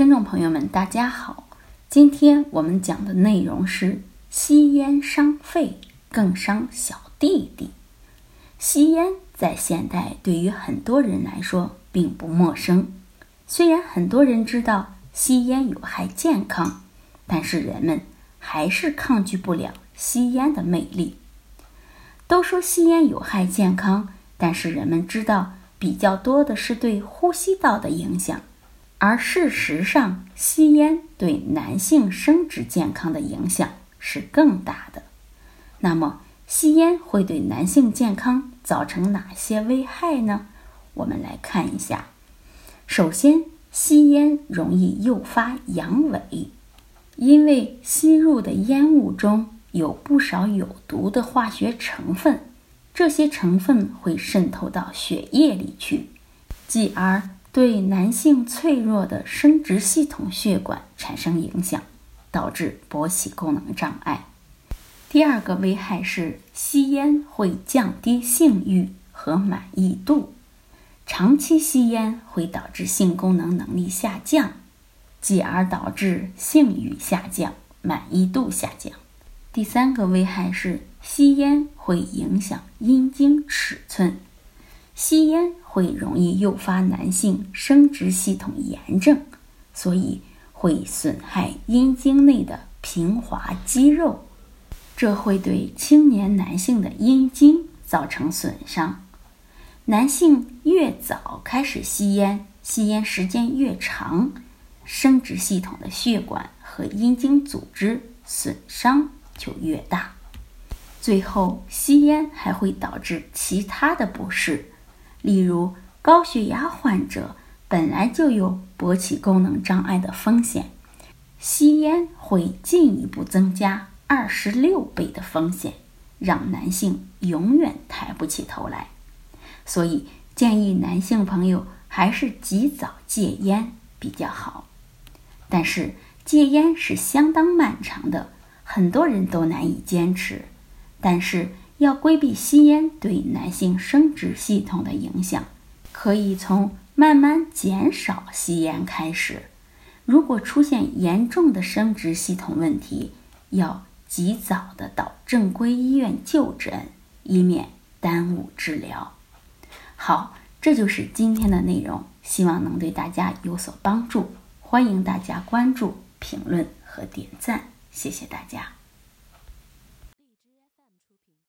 听众朋友们，大家好。今天我们讲的内容是吸烟伤肺，更伤小弟弟。吸烟在现代对于很多人来说并不陌生。虽然很多人知道吸烟有害健康，但是人们还是抗拒不了吸烟的魅力。都说吸烟有害健康，但是人们知道比较多的是对呼吸道的影响。而事实上，吸烟对男性生殖健康的影响是更大的。那么，吸烟会对男性健康造成哪些危害呢？我们来看一下。首先，吸烟容易诱发阳痿，因为吸入的烟雾中有不少有毒的化学成分，这些成分会渗透到血液里去，继而。对男性脆弱的生殖系统血管产生影响，导致勃起功能障碍。第二个危害是吸烟会降低性欲和满意度，长期吸烟会导致性功能能力下降，继而导致性欲下降、满意度下降。第三个危害是吸烟会影响阴茎尺寸。吸烟会容易诱发男性生殖系统炎症，所以会损害阴茎内的平滑肌肉，这会对青年男性的阴茎造成损伤。男性越早开始吸烟，吸烟时间越长，生殖系统的血管和阴茎组织损伤就越大。最后，吸烟还会导致其他的不适。例如，高血压患者本来就有勃起功能障碍的风险，吸烟会进一步增加二十六倍的风险，让男性永远抬不起头来。所以，建议男性朋友还是及早戒烟比较好。但是，戒烟是相当漫长的，很多人都难以坚持。但是，要规避吸烟对男性生殖系统的影响，可以从慢慢减少吸烟开始。如果出现严重的生殖系统问题，要及早的到正规医院就诊，以免耽误治疗。好，这就是今天的内容，希望能对大家有所帮助。欢迎大家关注、评论和点赞，谢谢大家。